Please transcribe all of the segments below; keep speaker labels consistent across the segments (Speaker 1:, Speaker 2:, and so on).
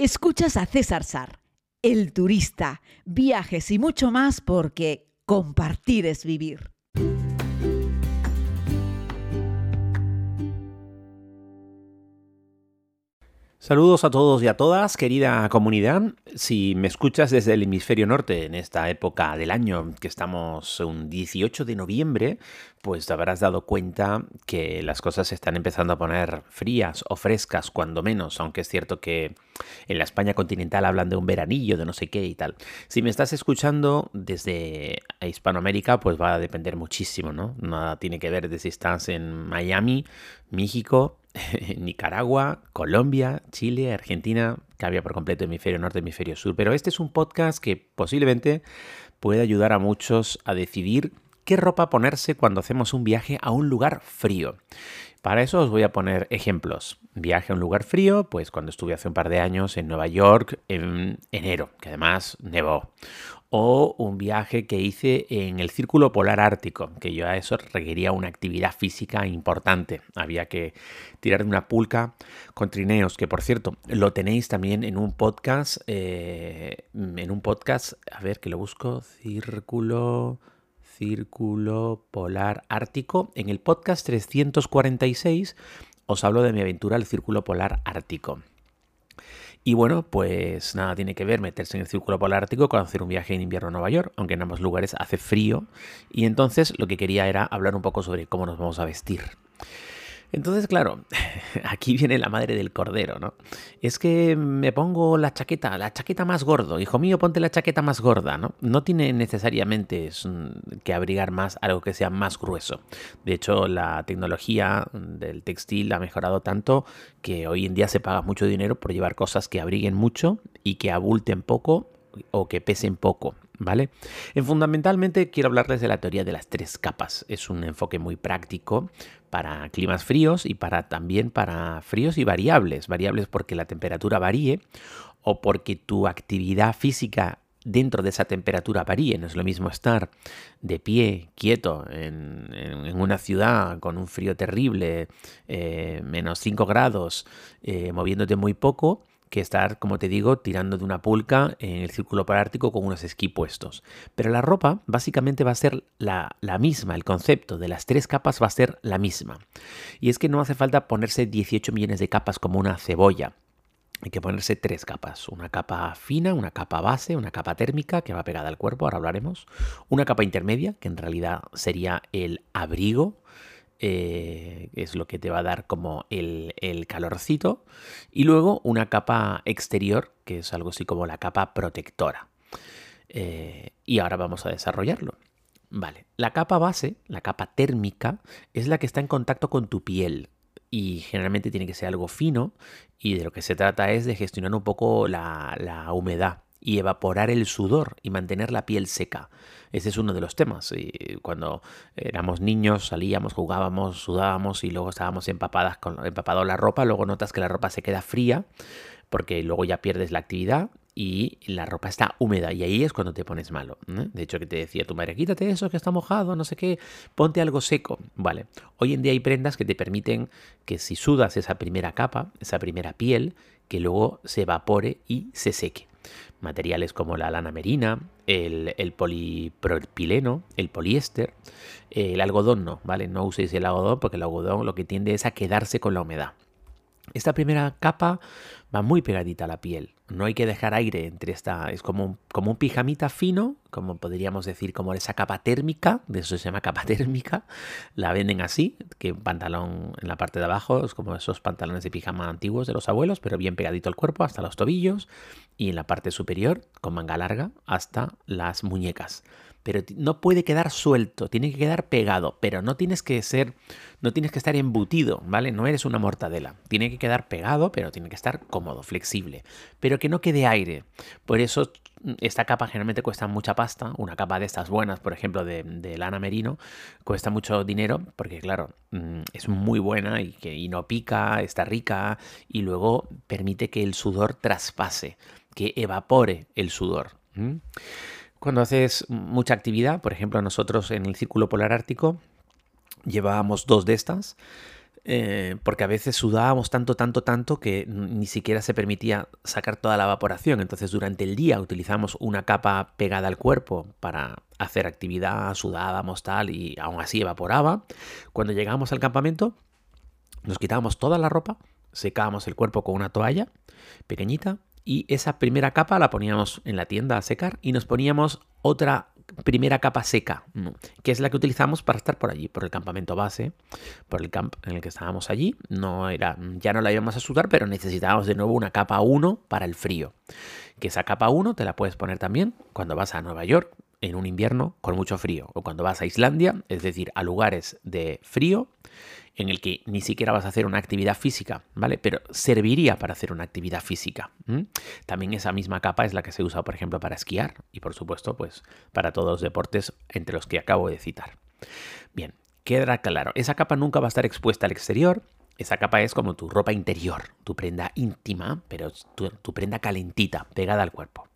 Speaker 1: Escuchas a César Sar, el turista, viajes y mucho más porque compartir es vivir.
Speaker 2: Saludos a todos y a todas, querida comunidad. Si me escuchas desde el hemisferio norte en esta época del año, que estamos un 18 de noviembre, pues te habrás dado cuenta que las cosas se están empezando a poner frías o frescas, cuando menos, aunque es cierto que en la España continental hablan de un veranillo, de no sé qué y tal. Si me estás escuchando desde Hispanoamérica, pues va a depender muchísimo, ¿no? Nada tiene que ver de si estás en Miami, México, Nicaragua, Colombia, Chile, Argentina, cambia por completo hemisferio norte, hemisferio sur. Pero este es un podcast que posiblemente puede ayudar a muchos a decidir qué ropa ponerse cuando hacemos un viaje a un lugar frío. Para eso os voy a poner ejemplos. Viaje a un lugar frío, pues cuando estuve hace un par de años en Nueva York en enero, que además nevó o un viaje que hice en el Círculo Polar Ártico, que yo a eso requería una actividad física importante. Había que tirar de una pulca con trineos, que por cierto, lo tenéis también en un podcast, eh, en un podcast, a ver que lo busco, Círculo... Círculo Polar Ártico. En el podcast 346 os hablo de mi aventura al Círculo Polar Ártico. Y bueno, pues nada tiene que ver meterse en el círculo polar ártico con hacer un viaje en invierno a Nueva York, aunque en ambos lugares hace frío. Y entonces lo que quería era hablar un poco sobre cómo nos vamos a vestir. Entonces, claro, aquí viene la madre del cordero, ¿no? Es que me pongo la chaqueta, la chaqueta más gordo. Hijo mío, ponte la chaqueta más gorda, ¿no? No tiene necesariamente que abrigar más algo que sea más grueso. De hecho, la tecnología del textil ha mejorado tanto que hoy en día se paga mucho dinero por llevar cosas que abriguen mucho y que abulten poco o que pesen poco. ¿Vale? En fundamentalmente quiero hablarles de la teoría de las tres capas. Es un enfoque muy práctico para climas fríos y para también para fríos y variables. Variables porque la temperatura varíe o porque tu actividad física dentro de esa temperatura varíe. No es lo mismo estar de pie, quieto, en, una ciudad con un frío terrible, eh, menos 5 grados, eh, moviéndote muy poco, que estar, como te digo, tirando de una pulca en el círculo parártico con unos esquí puestos. Pero la ropa básicamente va a ser la, la, misma, el concepto de las tres capas va a ser la misma. Y es que no hace falta ponerse 18 millones de capas como una cebolla. Hay que ponerse tres capas. Una capa fina, una capa base, una capa térmica que va pegada al cuerpo, ahora hablaremos. Una capa intermedia, que en realidad sería el abrigo eh, es lo que te va a dar como el, calorcito, y luego una capa exterior, que es algo así como la capa protectora. Eh, y ahora vamos a desarrollarlo. Vale, la capa base, la capa térmica, es la que está en contacto con tu piel y generalmente tiene que ser algo fino y de lo que se trata es de gestionar un poco la humedad y evaporar el sudor y mantener la piel seca. Ese es uno de los temas. Y cuando éramos niños salíamos, jugábamos, sudábamos y luego estábamos empapadas con empapado la ropa, luego notas que la ropa se queda fría porque luego ya pierdes la actividad y la ropa está húmeda y ahí es cuando te pones malo. De hecho, que te decía tu madre, quítate eso que está mojado, no sé qué, ponte algo seco. Vale, hoy en día hay prendas que te permiten que si sudas esa primera capa, esa primera piel, que luego se evapore y se seque materiales como la lana merina, el, polipropileno, el poliéster, el algodón no, ¿vale? No uséis el algodón porque el algodón lo que tiende es a quedarse con la humedad. Esta primera capa va muy pegadita a la piel. No hay que dejar aire entre esta. Es como un, como un pijamita fino, como podríamos decir, como esa capa térmica. De eso se llama capa térmica. La venden así, que pantalón en la parte de abajo es como esos pantalones de pijama antiguos de los abuelos, pero bien pegadito al cuerpo hasta los tobillos. Y en la parte superior, con manga larga, hasta las muñecas pero no puede quedar suelto, tiene que quedar pegado, pero no tienes que ser, no tienes que estar embutido, ¿vale? No eres una mortadela, tiene que quedar pegado, pero tiene que estar cómodo, flexible, pero que no quede aire. Por eso mm, esta capa generalmente cuesta mucha pasta, una capa de estas buenas, por ejemplo, de, lana merino, cuesta mucho dinero, porque claro, mm, es muy buena y, que, y no pica, está rica, y luego permite que el sudor traspase, que evapore el sudor. Cuando haces mucha actividad, por ejemplo nosotros en el Círculo Polar Ártico llevábamos dos de estas, eh, porque a veces sudábamos tanto, tanto, tanto que ni siquiera se permitía sacar toda la evaporación. Entonces durante el día utilizamos una capa pegada al cuerpo para hacer actividad, sudábamos tal y aún así evaporaba. Cuando llegábamos al campamento nos quitábamos toda la ropa, secábamos el cuerpo con una toalla pequeñita y esa primera capa la poníamos en la tienda a secar y nos poníamos otra primera capa seca, que es la que utilizamos para estar por allí, por el campamento base, por el camp en el que estábamos allí. No era, ya no la íbamos a sudar, pero necesitábamos de nuevo una capa 1 para el frío. Que esa capa 1 te la puedes poner también cuando vas a Nueva York en un invierno con mucho frío, o cuando vas a Islandia, es decir, a lugares de frío en el que ni siquiera vas a hacer una actividad física, ¿vale? Pero serviría para hacer una actividad física. También esa misma capa es la que se usa, por ejemplo, para esquiar y, por supuesto, pues para todos los deportes entre los que acabo de citar. Bien, quedará claro, esa capa nunca va a estar expuesta al exterior. Esa capa es como tu ropa interior, tu prenda íntima, pero tu, tu prenda calentita, pegada al cuerpo.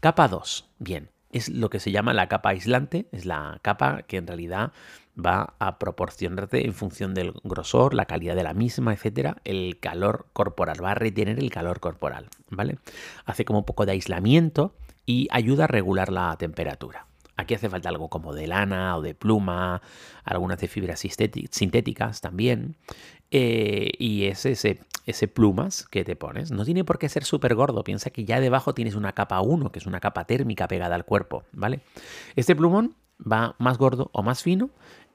Speaker 2: Capa 2. Bien, es lo que se llama la capa aislante, es la capa que en realidad va a proporcionarte en función del grosor, la calidad de la misma, etcétera, el calor corporal, va a retener el calor corporal, ¿vale? Hace como un poco de aislamiento y ayuda a regular la temperatura. Aquí hace falta algo como de lana o de pluma, algunas de fibras sintéticas también. Eh, y es ese, ese plumas que te pones. No tiene por qué ser súper gordo. Piensa que ya debajo tienes una capa 1, que es una capa térmica pegada al cuerpo, ¿vale? Este plumón va más gordo o más fino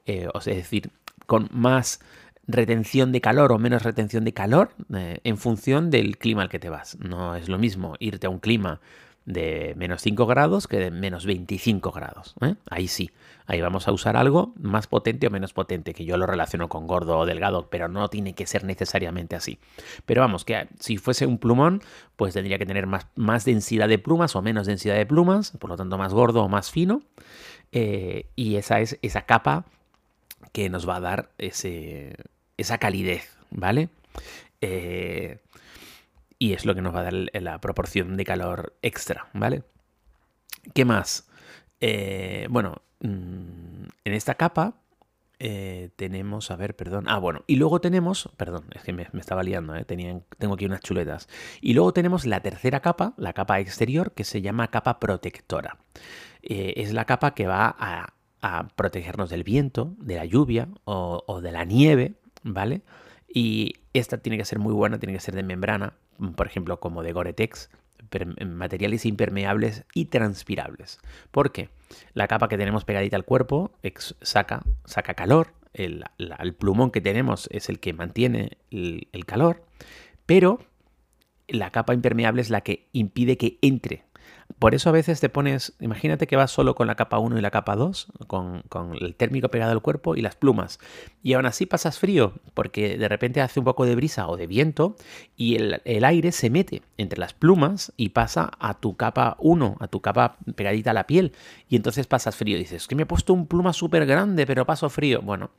Speaker 2: eh, o sea, es decir, con más retención de calor o menos retención de calor eh, en función del clima al que te vas. No es lo mismo irte a un clima de menos 5 grados que de menos 25 grados. ¿eh? Ahí sí, ahí vamos a usar algo más potente o menos potente, que yo lo relaciono con gordo o delgado, pero no tiene que ser necesariamente así. Pero vamos, que si fuese un plumón, pues tendría que tener más, más densidad de plumas o menos densidad de plumas, por lo tanto más gordo o más fino. y esa es esa capa que nos va a dar ese, esa calidez, ¿vale? Eh, y es lo que nos va a dar la proporción de calor extra, ¿vale? ¿Qué más? Eh, bueno, mm, en esta capa eh, tenemos, a ver, perdón. Ah, bueno, y luego tenemos, perdón, es que me, estaba liando, ¿eh? tengo aquí unas chuletas. Y luego tenemos la tercera capa, la capa exterior, que se llama capa protectora. es la capa que va a a protegernos del viento, de la lluvia o, de la nieve, ¿vale? Y esta tiene que ser muy buena, tiene que ser de membrana, por ejemplo, como de Gore-Tex, materiales impermeables y transpirables. ¿Por qué? La capa que tenemos pegadita al cuerpo saca, saca calor, el, plumón que tenemos es el que mantiene el calor, pero la capa impermeable es la que impide que entre por eso a veces te pones, imagínate que vas solo con la capa 1 y la capa 2, con, el térmico pegado al cuerpo y las plumas. Y aún así pasas frío, porque de repente hace un poco de brisa o de viento y el, aire se mete entre las plumas y pasa a tu capa 1, a tu capa pegadita a la piel. Y entonces pasas frío. dices, que me he puesto un pluma súper grande, pero paso frío. Bueno.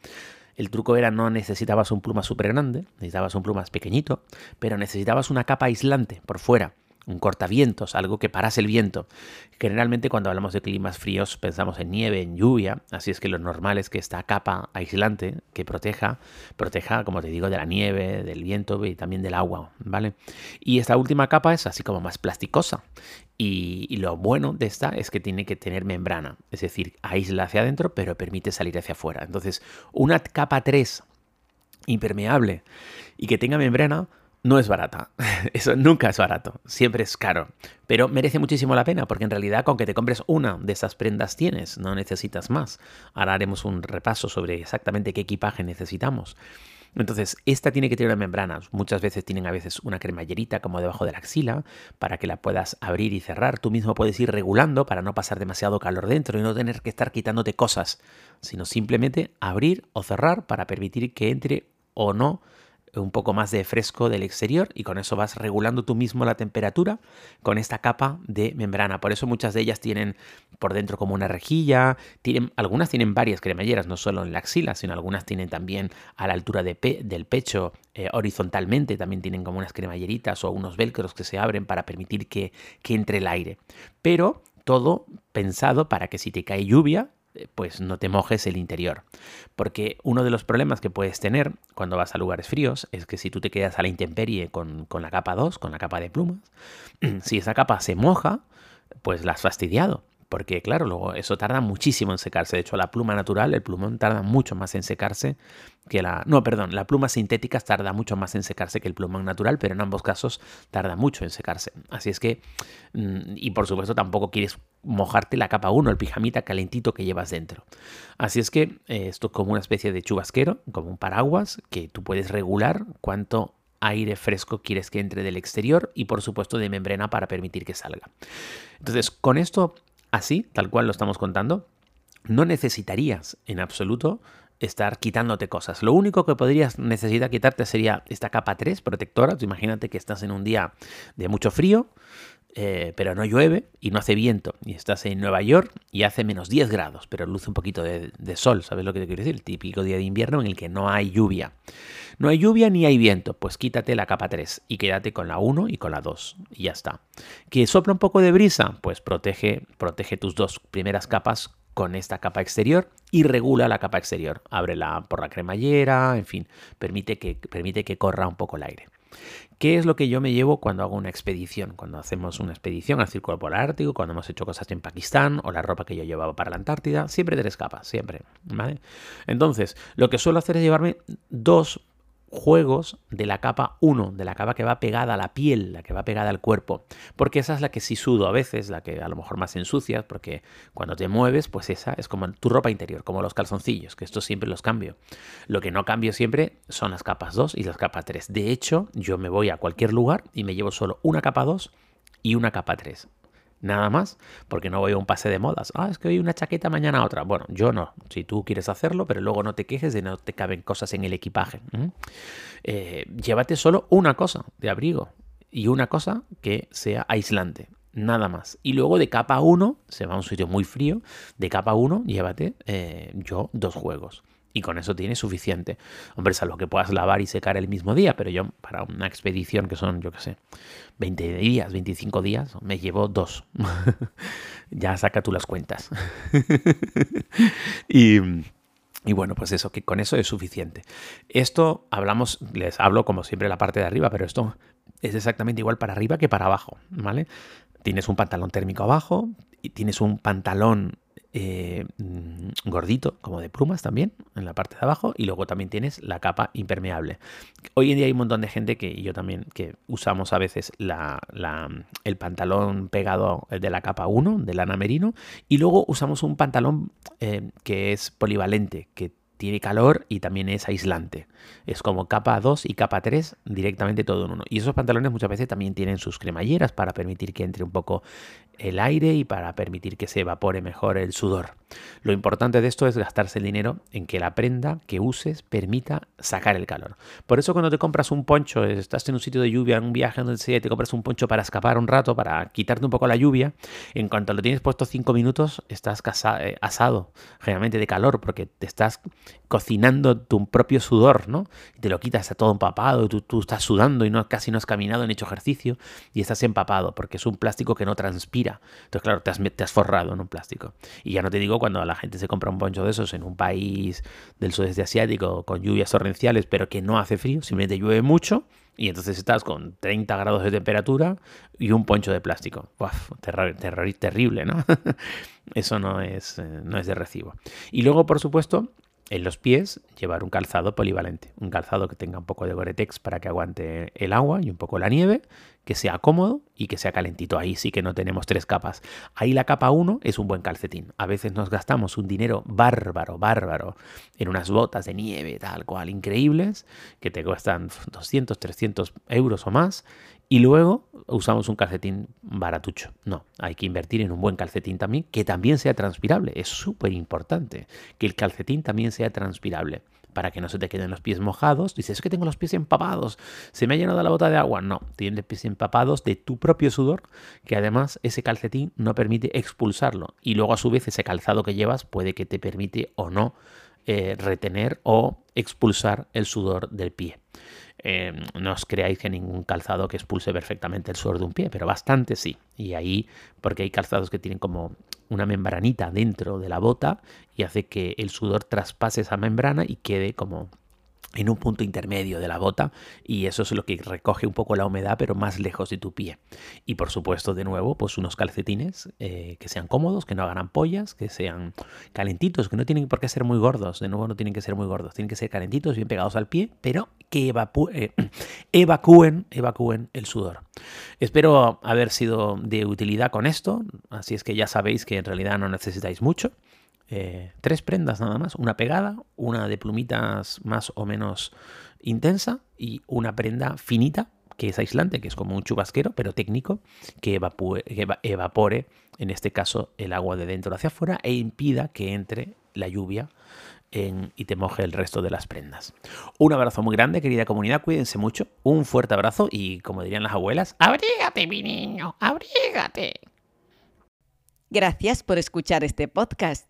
Speaker 2: El truco era no necesitabas un pluma súper grande, necesitabas un pluma pequeñito, pero necesitabas una capa aislante por fuera un cortavientos, algo que parase el viento. Generalmente cuando hablamos de climas fríos pensamos en nieve, en lluvia, así es que lo normal es que esta capa aislante que proteja, proteja, como te digo, de la nieve, del viento y también del agua, ¿vale? Y esta última capa es así como más plasticosa. Y, y lo bueno de esta es que tiene que tener membrana, es decir, aísla hacia adentro, pero permite salir hacia afuera. Entonces, una capa 3 impermeable y que tenga membrana, no es barata. Eso nunca es barato. Siempre es caro. Pero merece muchísimo la pena porque en realidad con que te compres una de esas prendas tienes, no necesitas más. Ahora haremos un repaso sobre exactamente qué equipaje necesitamos. Entonces, esta tiene que tener una membrana. Muchas veces tienen a veces una cremallerita como debajo de la axila para que la puedas abrir y cerrar. Tú mismo puedes ir regulando para no pasar demasiado calor dentro y no tener que estar quitándote cosas, sino simplemente abrir o cerrar para permitir que entre o no un poco más de fresco del exterior y con eso vas regulando tú mismo la temperatura con esta capa de membrana. Por eso muchas de ellas tienen por dentro como una rejilla, tienen, algunas tienen varias cremalleras, no solo en la axila, sino algunas tienen también a la altura de del pecho eh, horizontalmente, también tienen como unas cremalleritas o unos velcros que se abren para permitir que, que entre el aire. Pero todo pensado para que si te cae lluvia, pues no te mojes el interior. Porque uno de los problemas que puedes tener cuando vas a lugares fríos es que si tú te quedas a la intemperie con, con la capa 2, con la capa de plumas, si esa capa se moja, pues la has fastidiado porque claro, luego eso tarda muchísimo en secarse. De hecho, la pluma natural, el plumón, tarda mucho más en secarse que la... No, perdón, la pluma sintética tarda mucho más en secarse que el plumón natural, pero en ambos casos tarda mucho en secarse. Así es que... Mm, y por supuesto tampoco quieres mojarte la capa 1, el pijamita calentito que llevas dentro. Así es que eh, esto es como una especie de chubasquero, como un paraguas, que tú puedes regular cuánto aire fresco quieres que entre del exterior y por supuesto de membrana para permitir que salga. Entonces, con esto así, tal cual lo estamos contando, no necesitarías en absoluto estar quitándote cosas. Lo único que podrías necesitar quitarte sería esta capa 3 protectora. imagínate que estás en un día de mucho frío, eh, pero no llueve y no hace viento. Y estás en Nueva York y hace menos 10 grados, pero luce un poquito de, sol. ¿Sabes lo que te quiero decir? El típico día de invierno en el que no hay lluvia. No hay lluvia ni hay viento. Pues quítate la capa 3 y quédate con la 1 y con la 2. Y ya está. ¿Que sopla un poco de brisa? Pues protege, protege tus dos primeras capas con esta capa exterior y regula la capa exterior. Ábrela por la cremallera, en fin, permite que, permite que corra un poco el aire. ¿Qué es lo que yo me llevo cuando hago una expedición? Cuando hacemos una expedición al Círculo Polar Ártico, cuando hemos hecho cosas en Pakistán o la ropa que yo llevaba para la Antártida, siempre tres capas, siempre. ¿vale? Entonces, lo que suelo hacer es llevarme dos juegos de la capa 1, de la capa que va pegada a la piel, la que va pegada al cuerpo, porque esa es la que sí sudo a veces, la que a lo mejor más ensucia, porque cuando te mueves, pues esa es como tu ropa interior, como los calzoncillos, que esto siempre los cambio. Lo que no cambio siempre son las capas 2 y las capas 3. De hecho, yo me voy a cualquier lugar y me llevo solo una capa 2 y una capa 3 nada más, porque no voy a un pase de modas. Ah, es que hoy una chaqueta, mañana otra. Bueno, yo no. Si tú quieres hacerlo, pero luego no te quejes de no te caben cosas en el equipaje. Eh, llévate solo una cosa de abrigo y una cosa que sea aislante. Nada más. Y luego de capa 1, se va a un sitio muy frío, de capa 1 llévate eh, yo dos juegos. Y con eso tienes suficiente. Hombre, es algo que puedas lavar y secar el mismo día, pero yo para una expedición que son, yo qué sé, 20 días, 25 días, me llevo dos. ya saca tú las cuentas. y, y, bueno, pues eso, que con eso es suficiente. Esto hablamos, les hablo como siempre la parte de arriba, pero esto es exactamente igual para arriba que para abajo, ¿vale? Tienes un pantalón térmico abajo y tienes un pantalón eh, mm, gordito, como de plumas también, en la parte de abajo, y luego también tienes la capa impermeable. Hoy en día hay un montón de gente que, yo también, que usamos a veces la, el pantalón pegado de la capa 1, de lana merino, y luego usamos un pantalón eh, que es polivalente, que tiene calor y también es aislante. Es como capa 2 y capa 3 directamente todo en uno. Y esos pantalones muchas veces también tienen sus cremalleras para permitir que entre un poco el aire y para permitir que se evapore mejor el sudor. Lo importante de esto es gastarse el dinero en que la prenda que uses permita sacar el calor. Por eso cuando te compras un poncho, estás en un sitio de lluvia, en un viaje donde sea, te compras un poncho para escapar un rato, para quitarte un poco la lluvia, en cuanto lo tienes puesto 5 minutos, estás eh, asado, generalmente de calor, porque te estás cocinando tu propio sudor, ¿no? Te lo quitas, está todo empapado, tú, tú estás sudando y no, casi no has caminado, ni hecho ejercicio, y estás empapado, porque es un plástico que no transpira. Entonces, claro, te has, te has forrado en un plástico. Y ya no te digo cuando la gente se compra un poncho de esos en un país del sudeste asiático con lluvias torrenciales, pero que no hace frío, simplemente llueve mucho, y entonces estás con 30 grados de temperatura y un poncho de plástico. Uf, terrible, ¿no? Eso no es, eh, no es de recibo. Y luego, por supuesto, en los pies llevar un calzado polivalente, un calzado que tenga un poco de Gore-Tex para que aguante el agua y un poco la nieve, que sea cómodo y que sea calentito. Ahí sí que no tenemos tres capas. Ahí la capa 1 es un buen calcetín. A veces nos gastamos un dinero bárbaro, bárbaro en unas botas de nieve tal cual increíbles que te cuestan 200, 300 euros o más y luego usamos un calcetín baratucho. No, hay que invertir en un buen calcetín también, que también sea transpirable. Es súper importante que el calcetín también sea transpirable para que no se te queden los pies mojados. Dices, es que tengo los pies empapados, se me ha llenado la bota de agua. No, tienes los pies empapados de tu propio sudor, que además ese calcetín no permite expulsarlo. Y luego a su vez ese calzado que llevas puede que te permite o no eh, retener o expulsar el sudor del pie. Eh, no os creáis que ningún calzado que expulse perfectamente el sudor de un pie, pero bastante sí. Y ahí, porque hay calzados que tienen como una membranita dentro de la bota y hace que el sudor traspase esa membrana y quede como en un punto intermedio de la bota y eso es lo que recoge un poco la humedad pero más lejos de tu pie. Y por supuesto de nuevo pues unos calcetines eh, que sean cómodos que no hagan ampollas que sean calentitos que no tienen por qué ser muy gordos. De nuevo no tienen que ser muy gordos tienen que ser calentitos bien pegados al pie pero que eh, evacúen evacúen el sudor. Espero haber sido de utilidad con esto así es que ya sabéis que en realidad no necesitáis mucho eh, tres prendas nada más, una pegada, una de plumitas más o menos intensa y una prenda finita que es aislante, que es como un chubasquero, pero técnico, que, evapore, en este caso, el agua de dentro hacia afuera e impida que entre la lluvia y te moje el resto de las prendas. Un abrazo muy grande, querida comunidad, cuídense mucho, un fuerte abrazo y, como dirían las abuelas, abrígate, mi niño, abrígate.
Speaker 1: Gracias por escuchar este podcast.